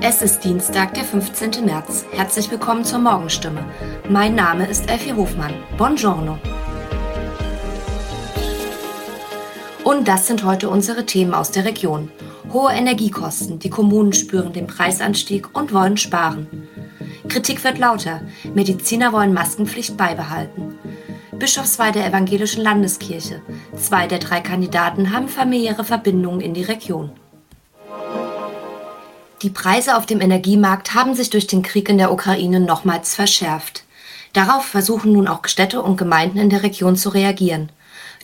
Es ist Dienstag, der 15. März. Herzlich willkommen zur Morgenstimme. Mein Name ist Elfie Hofmann. Buongiorno. Und das sind heute unsere Themen aus der Region. Hohe Energiekosten, die Kommunen spüren den Preisanstieg und wollen sparen. Kritik wird lauter, Mediziner wollen Maskenpflicht beibehalten. Bischofsweih der Evangelischen Landeskirche. Zwei der drei Kandidaten haben familiäre Verbindungen in die Region. Die Preise auf dem Energiemarkt haben sich durch den Krieg in der Ukraine nochmals verschärft. Darauf versuchen nun auch Städte und Gemeinden in der Region zu reagieren.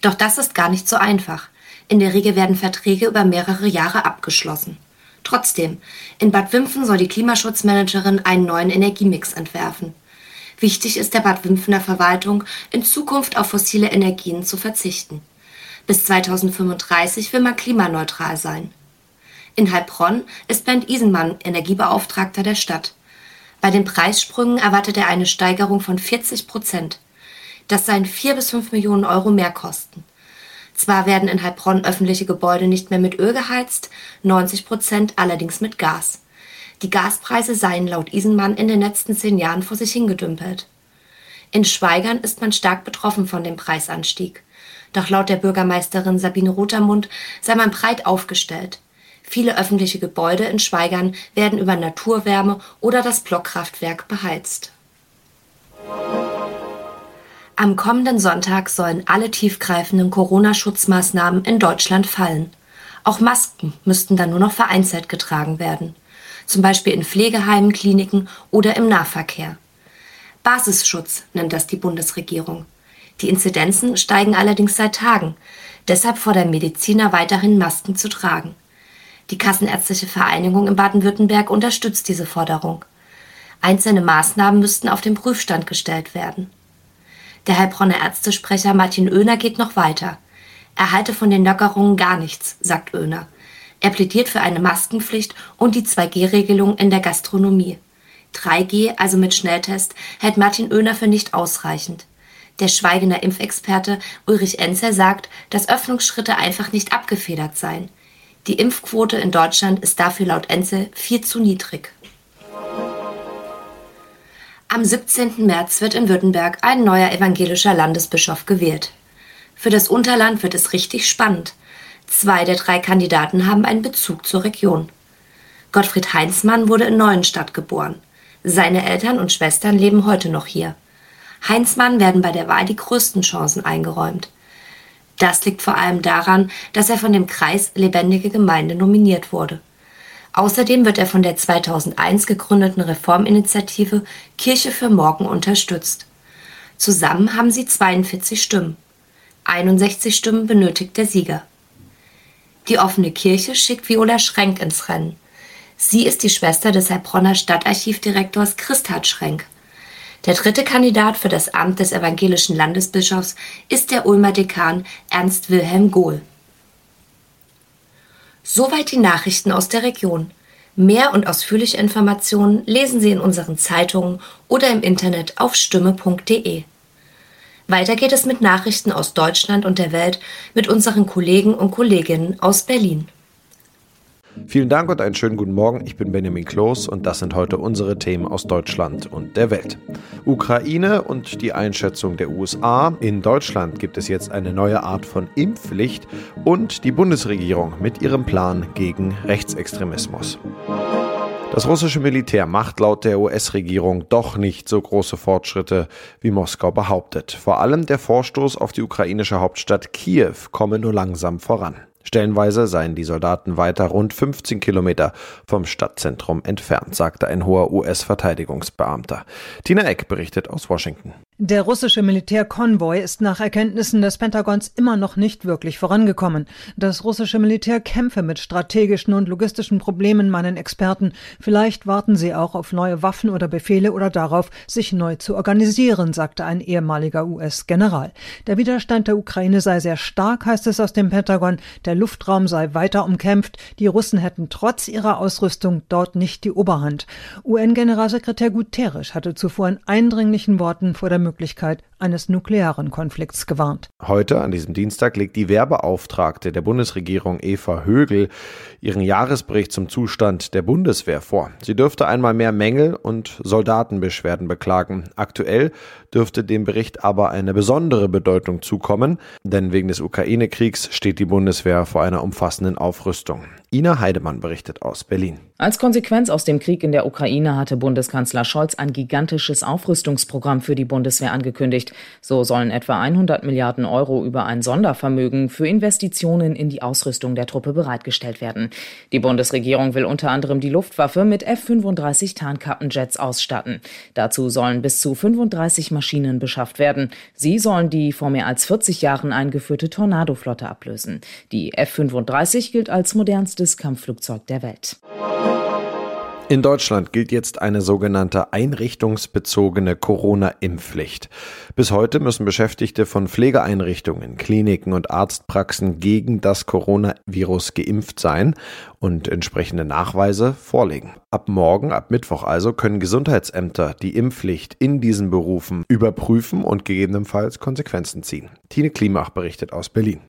Doch das ist gar nicht so einfach. In der Regel werden Verträge über mehrere Jahre abgeschlossen. Trotzdem, in Bad Wimpfen soll die Klimaschutzmanagerin einen neuen Energiemix entwerfen. Wichtig ist der Bad Wimpfener Verwaltung, in Zukunft auf fossile Energien zu verzichten. Bis 2035 will man klimaneutral sein. In Heilbronn ist Bernd Isenmann Energiebeauftragter der Stadt. Bei den Preissprüngen erwartet er eine Steigerung von 40 Prozent. Das seien vier bis fünf Millionen Euro Mehrkosten. Zwar werden in Heilbronn öffentliche Gebäude nicht mehr mit Öl geheizt, 90 Prozent allerdings mit Gas. Die Gaspreise seien laut Isenmann in den letzten zehn Jahren vor sich hingedümpelt. In Schweigern ist man stark betroffen von dem Preisanstieg. Doch laut der Bürgermeisterin Sabine Rotermund sei man breit aufgestellt. Viele öffentliche Gebäude in Schweigern werden über Naturwärme oder das Blockkraftwerk beheizt. Am kommenden Sonntag sollen alle tiefgreifenden Corona-Schutzmaßnahmen in Deutschland fallen. Auch Masken müssten dann nur noch vereinzelt getragen werden, zum Beispiel in Pflegeheimen, Kliniken oder im Nahverkehr. Basisschutz nennt das die Bundesregierung. Die Inzidenzen steigen allerdings seit Tagen. Deshalb fordern Mediziner weiterhin Masken zu tragen. Die Kassenärztliche Vereinigung in Baden-Württemberg unterstützt diese Forderung. Einzelne Maßnahmen müssten auf den Prüfstand gestellt werden. Der Heilbronner Ärztesprecher Martin Oehner geht noch weiter. Er halte von den Lockerungen gar nichts, sagt Oehner. Er plädiert für eine Maskenpflicht und die 2G-Regelung in der Gastronomie. 3G, also mit Schnelltest, hält Martin Oehner für nicht ausreichend. Der Schweigener Impfexperte Ulrich Enzer sagt, dass Öffnungsschritte einfach nicht abgefedert seien. Die Impfquote in Deutschland ist dafür laut Enzel viel zu niedrig. Am 17. März wird in Württemberg ein neuer evangelischer Landesbischof gewählt. Für das Unterland wird es richtig spannend. Zwei der drei Kandidaten haben einen Bezug zur Region. Gottfried Heinzmann wurde in Neuenstadt geboren. Seine Eltern und Schwestern leben heute noch hier. Heinzmann werden bei der Wahl die größten Chancen eingeräumt. Das liegt vor allem daran, dass er von dem Kreis Lebendige Gemeinde nominiert wurde. Außerdem wird er von der 2001 gegründeten Reforminitiative Kirche für Morgen unterstützt. Zusammen haben sie 42 Stimmen. 61 Stimmen benötigt der Sieger. Die offene Kirche schickt Viola Schrenk ins Rennen. Sie ist die Schwester des Heilbronner Stadtarchivdirektors Christhard Schrenk. Der dritte Kandidat für das Amt des evangelischen Landesbischofs ist der Ulmer Dekan Ernst Wilhelm Gohl. Soweit die Nachrichten aus der Region. Mehr und ausführliche Informationen lesen Sie in unseren Zeitungen oder im Internet auf stimme.de. Weiter geht es mit Nachrichten aus Deutschland und der Welt mit unseren Kollegen und Kolleginnen aus Berlin. Vielen Dank und einen schönen guten Morgen. Ich bin Benjamin Kloß und das sind heute unsere Themen aus Deutschland und der Welt. Ukraine und die Einschätzung der USA. In Deutschland gibt es jetzt eine neue Art von Impfpflicht und die Bundesregierung mit ihrem Plan gegen Rechtsextremismus. Das russische Militär macht laut der US-Regierung doch nicht so große Fortschritte, wie Moskau behauptet. Vor allem der Vorstoß auf die ukrainische Hauptstadt Kiew komme nur langsam voran. Stellenweise seien die Soldaten weiter rund 15 Kilometer vom Stadtzentrum entfernt, sagte ein hoher US-Verteidigungsbeamter. Tina Eck berichtet aus Washington. Der russische Militärkonvoi ist nach Erkenntnissen des Pentagons immer noch nicht wirklich vorangekommen. Das russische Militär kämpfe mit strategischen und logistischen Problemen, meinen Experten. Vielleicht warten sie auch auf neue Waffen oder Befehle oder darauf, sich neu zu organisieren, sagte ein ehemaliger US-General. Der Widerstand der Ukraine sei sehr stark, heißt es aus dem Pentagon. Der Luftraum sei weiter umkämpft. Die Russen hätten trotz ihrer Ausrüstung dort nicht die Oberhand. UN-Generalsekretär Guterres hatte zuvor in eindringlichen Worten vor der Möglichkeit eines nuklearen Konflikts gewarnt. Heute, an diesem Dienstag, legt die Werbeauftragte der Bundesregierung Eva Högel ihren Jahresbericht zum Zustand der Bundeswehr vor. Sie dürfte einmal mehr Mängel und Soldatenbeschwerden beklagen. Aktuell dürfte dem Bericht aber eine besondere Bedeutung zukommen, denn wegen des Ukraine-Kriegs steht die Bundeswehr vor einer umfassenden Aufrüstung. Ina Heidemann berichtet aus Berlin. Als Konsequenz aus dem Krieg in der Ukraine hatte Bundeskanzler Scholz ein gigantisches Aufrüstungsprogramm für die Bundeswehr angekündigt. So sollen etwa 100 Milliarden Euro über ein Sondervermögen für Investitionen in die Ausrüstung der Truppe bereitgestellt werden. Die Bundesregierung will unter anderem die Luftwaffe mit F-35 Tarnkappenjets ausstatten. Dazu sollen bis zu 35 Maschinen beschafft werden. Sie sollen die vor mehr als 40 Jahren eingeführte Tornado-Flotte ablösen. Die F-35 gilt als modernstes Kampfflugzeug der Welt. In Deutschland gilt jetzt eine sogenannte einrichtungsbezogene Corona-Impfpflicht. Bis heute müssen Beschäftigte von Pflegeeinrichtungen, Kliniken und Arztpraxen gegen das Coronavirus geimpft sein und entsprechende Nachweise vorlegen. Ab morgen, ab Mittwoch also, können Gesundheitsämter die Impfpflicht in diesen Berufen überprüfen und gegebenenfalls Konsequenzen ziehen. Tine Klimach berichtet aus Berlin.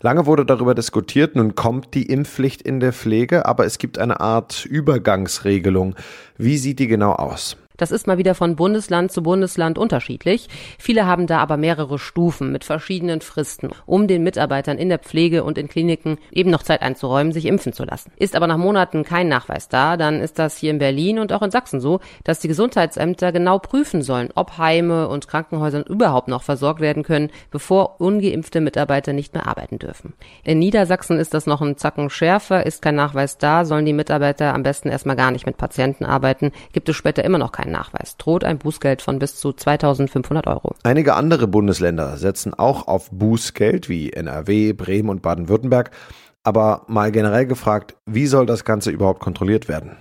Lange wurde darüber diskutiert, nun kommt die Impfpflicht in der Pflege, aber es gibt eine Art Übergangsregelung. Wie sieht die genau aus? Das ist mal wieder von Bundesland zu Bundesland unterschiedlich. Viele haben da aber mehrere Stufen mit verschiedenen Fristen, um den Mitarbeitern in der Pflege und in Kliniken eben noch Zeit einzuräumen, sich impfen zu lassen. Ist aber nach Monaten kein Nachweis da, dann ist das hier in Berlin und auch in Sachsen so, dass die Gesundheitsämter genau prüfen sollen, ob Heime und Krankenhäuser überhaupt noch versorgt werden können, bevor ungeimpfte Mitarbeiter nicht mehr arbeiten dürfen. In Niedersachsen ist das noch ein Zacken schärfer, ist kein Nachweis da, sollen die Mitarbeiter am besten erstmal gar nicht mit Patienten arbeiten, gibt es später immer noch keinen keinen Nachweis, droht ein Bußgeld von bis zu 2500 Euro. Einige andere Bundesländer setzen auch auf Bußgeld wie NRW, Bremen und Baden-Württemberg. Aber mal generell gefragt, wie soll das Ganze überhaupt kontrolliert werden?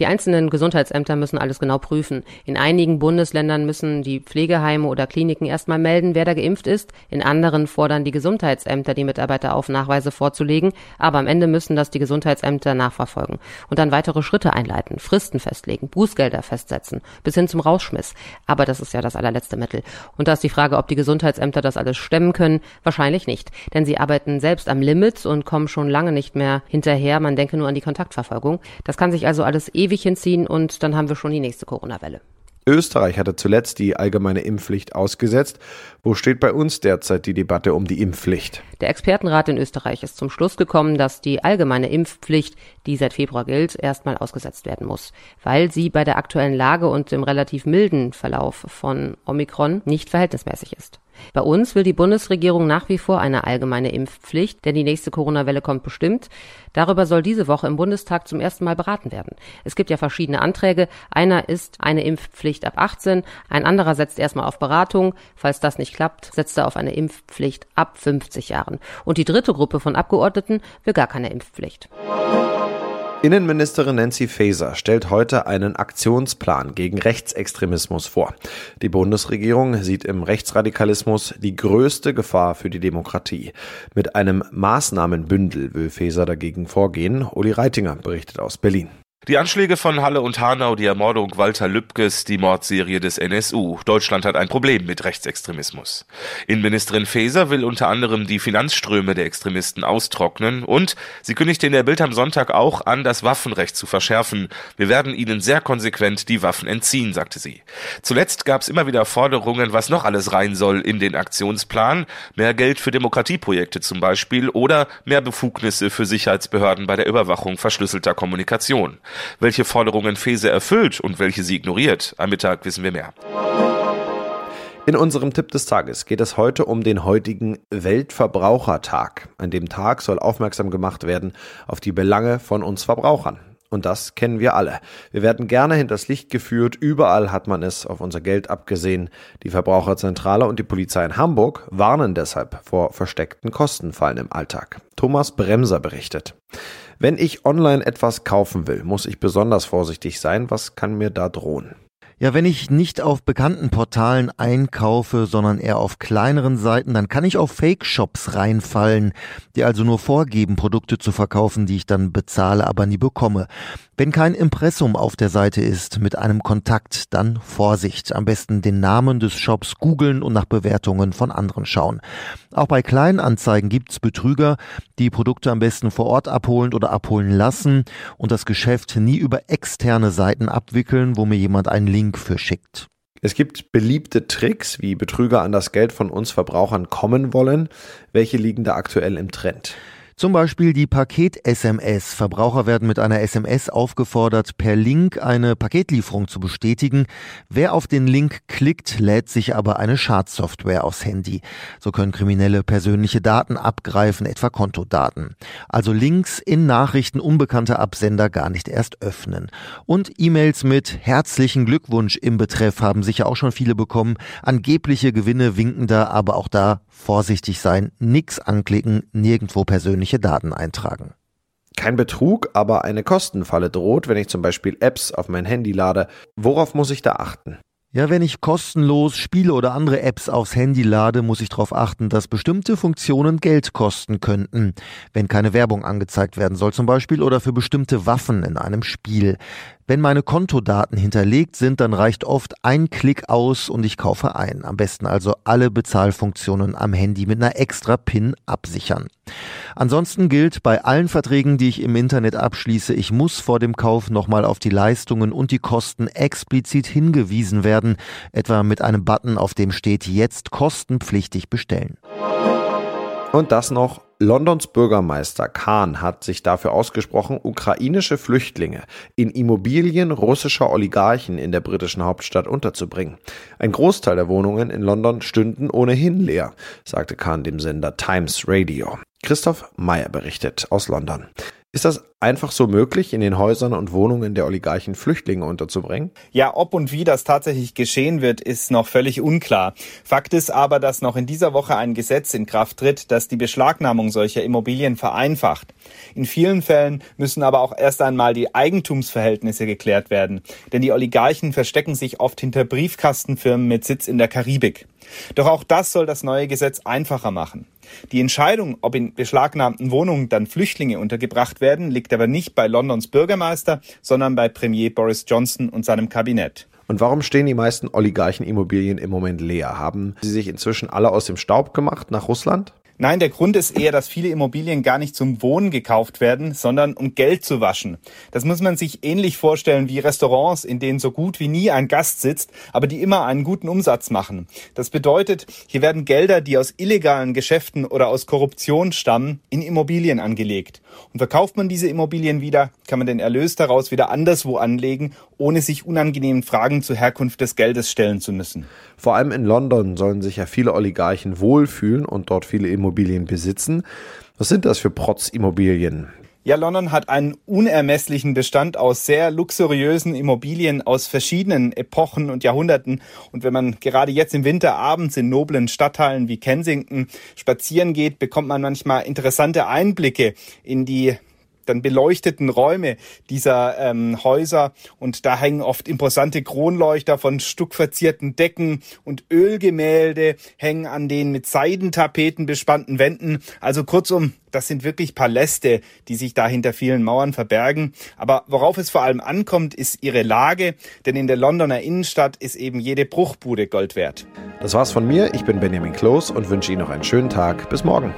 Die einzelnen Gesundheitsämter müssen alles genau prüfen. In einigen Bundesländern müssen die Pflegeheime oder Kliniken erstmal melden, wer da geimpft ist. In anderen fordern die Gesundheitsämter die Mitarbeiter auf, Nachweise vorzulegen. Aber am Ende müssen das die Gesundheitsämter nachverfolgen und dann weitere Schritte einleiten, Fristen festlegen, Bußgelder festsetzen, bis hin zum Rausschmiss. Aber das ist ja das allerletzte Mittel. Und da ist die Frage, ob die Gesundheitsämter das alles stemmen können. Wahrscheinlich nicht. Denn sie arbeiten selbst am Limit und kommen schon lange nicht mehr hinterher. Man denke nur an die Kontaktverfolgung. Das kann sich also alles ewig ewig hinziehen und dann haben wir schon die nächste Corona-Welle. Österreich hatte zuletzt die allgemeine Impfpflicht ausgesetzt. Wo steht bei uns derzeit die Debatte um die Impfpflicht? Der Expertenrat in Österreich ist zum Schluss gekommen, dass die allgemeine Impfpflicht, die seit Februar gilt, erstmal ausgesetzt werden muss, weil sie bei der aktuellen Lage und dem relativ milden Verlauf von Omikron nicht verhältnismäßig ist. Bei uns will die Bundesregierung nach wie vor eine allgemeine Impfpflicht, denn die nächste Corona-Welle kommt bestimmt. Darüber soll diese Woche im Bundestag zum ersten Mal beraten werden. Es gibt ja verschiedene Anträge. Einer ist eine Impfpflicht ab 18, ein anderer setzt erstmal auf Beratung. Falls das nicht klappt, setzt er auf eine Impfpflicht ab 50 Jahren. Und die dritte Gruppe von Abgeordneten will gar keine Impfpflicht. Innenministerin Nancy Faeser stellt heute einen Aktionsplan gegen Rechtsextremismus vor. Die Bundesregierung sieht im Rechtsradikalismus die größte Gefahr für die Demokratie. Mit einem Maßnahmenbündel will Faeser dagegen vorgehen. Uli Reitinger berichtet aus Berlin. Die Anschläge von Halle und Hanau, die Ermordung Walter Lübkes, die Mordserie des NSU. Deutschland hat ein Problem mit Rechtsextremismus. Innenministerin Faeser will unter anderem die Finanzströme der Extremisten austrocknen und sie kündigte in der Bild am Sonntag auch an, das Waffenrecht zu verschärfen. Wir werden ihnen sehr konsequent die Waffen entziehen, sagte sie. Zuletzt gab es immer wieder Forderungen, was noch alles rein soll in den Aktionsplan. Mehr Geld für Demokratieprojekte zum Beispiel oder mehr Befugnisse für Sicherheitsbehörden bei der Überwachung verschlüsselter Kommunikation. Welche Forderungen Fese erfüllt und welche sie ignoriert, am Mittag wissen wir mehr. In unserem Tipp des Tages geht es heute um den heutigen Weltverbrauchertag. An dem Tag soll aufmerksam gemacht werden auf die Belange von uns Verbrauchern. Und das kennen wir alle. Wir werden gerne hinters Licht geführt. Überall hat man es auf unser Geld abgesehen. Die Verbraucherzentrale und die Polizei in Hamburg warnen deshalb vor versteckten Kostenfallen im Alltag. Thomas Bremser berichtet. Wenn ich online etwas kaufen will, muss ich besonders vorsichtig sein. Was kann mir da drohen? Ja, wenn ich nicht auf bekannten Portalen einkaufe, sondern eher auf kleineren Seiten, dann kann ich auf Fake-Shops reinfallen, die also nur vorgeben, Produkte zu verkaufen, die ich dann bezahle, aber nie bekomme. Wenn kein Impressum auf der Seite ist mit einem Kontakt, dann Vorsicht. Am besten den Namen des Shops googeln und nach Bewertungen von anderen schauen. Auch bei Kleinanzeigen gibt's Betrüger, die Produkte am besten vor Ort abholen oder abholen lassen und das Geschäft nie über externe Seiten abwickeln, wo mir jemand einen Link Link für schickt. Es gibt beliebte Tricks, wie Betrüger an das Geld von uns Verbrauchern kommen wollen. Welche liegen da aktuell im Trend? Zum Beispiel die Paket-SMS. Verbraucher werden mit einer SMS aufgefordert, per Link eine Paketlieferung zu bestätigen. Wer auf den Link klickt, lädt sich aber eine Schadsoftware aufs Handy. So können Kriminelle persönliche Daten abgreifen, etwa Kontodaten. Also Links in Nachrichten unbekannter Absender gar nicht erst öffnen. Und E-Mails mit herzlichen Glückwunsch im Betreff haben sicher auch schon viele bekommen. Angebliche Gewinne winken da, aber auch da vorsichtig sein, nix anklicken, nirgendwo persönliche Daten eintragen. Kein Betrug, aber eine Kostenfalle droht, wenn ich zum Beispiel Apps auf mein Handy lade. Worauf muss ich da achten? Ja, wenn ich kostenlos Spiele oder andere Apps aufs Handy lade, muss ich darauf achten, dass bestimmte Funktionen Geld kosten könnten, wenn keine Werbung angezeigt werden soll zum Beispiel oder für bestimmte Waffen in einem Spiel. Wenn meine Kontodaten hinterlegt sind, dann reicht oft ein Klick aus und ich kaufe ein. Am besten also alle Bezahlfunktionen am Handy mit einer extra PIN absichern. Ansonsten gilt bei allen Verträgen, die ich im Internet abschließe, ich muss vor dem Kauf nochmal auf die Leistungen und die Kosten explizit hingewiesen werden, etwa mit einem Button, auf dem steht jetzt kostenpflichtig bestellen. Und das noch Londons Bürgermeister Khan hat sich dafür ausgesprochen, ukrainische Flüchtlinge in Immobilien russischer Oligarchen in der britischen Hauptstadt unterzubringen. Ein Großteil der Wohnungen in London stünden ohnehin leer, sagte Khan dem Sender Times Radio. Christoph Meyer berichtet aus London. Ist das einfach so möglich, in den Häusern und Wohnungen der Oligarchen Flüchtlinge unterzubringen? Ja, ob und wie das tatsächlich geschehen wird, ist noch völlig unklar. Fakt ist aber, dass noch in dieser Woche ein Gesetz in Kraft tritt, das die Beschlagnahmung solcher Immobilien vereinfacht. In vielen Fällen müssen aber auch erst einmal die Eigentumsverhältnisse geklärt werden, denn die Oligarchen verstecken sich oft hinter Briefkastenfirmen mit Sitz in der Karibik. Doch auch das soll das neue Gesetz einfacher machen. Die Entscheidung, ob in beschlagnahmten Wohnungen dann Flüchtlinge untergebracht werden, liegt aber nicht bei Londons Bürgermeister, sondern bei Premier Boris Johnson und seinem Kabinett. Und warum stehen die meisten Oligarchenimmobilien im Moment leer? Haben sie sich inzwischen alle aus dem Staub gemacht nach Russland? Nein, der Grund ist eher, dass viele Immobilien gar nicht zum Wohnen gekauft werden, sondern um Geld zu waschen. Das muss man sich ähnlich vorstellen wie Restaurants, in denen so gut wie nie ein Gast sitzt, aber die immer einen guten Umsatz machen. Das bedeutet, hier werden Gelder, die aus illegalen Geschäften oder aus Korruption stammen, in Immobilien angelegt. Und verkauft man diese Immobilien wieder, kann man den Erlös daraus wieder anderswo anlegen, ohne sich unangenehmen Fragen zur Herkunft des Geldes stellen zu müssen. Vor allem in London sollen sich ja viele Oligarchen wohlfühlen und dort viele Immobilien besitzen. Was sind das für Protz-Immobilien? Ja, London hat einen unermesslichen Bestand aus sehr luxuriösen Immobilien aus verschiedenen Epochen und Jahrhunderten. Und wenn man gerade jetzt im Winter abends in noblen Stadtteilen wie Kensington spazieren geht, bekommt man manchmal interessante Einblicke in die dann beleuchteten Räume dieser ähm, Häuser und da hängen oft imposante Kronleuchter von stuckverzierten Decken und Ölgemälde hängen an den mit Seidentapeten bespannten Wänden. Also kurzum, das sind wirklich Paläste, die sich da hinter vielen Mauern verbergen. Aber worauf es vor allem ankommt, ist ihre Lage, denn in der Londoner Innenstadt ist eben jede Bruchbude Gold wert. Das war's von mir. Ich bin Benjamin Kloß und wünsche Ihnen noch einen schönen Tag. Bis morgen.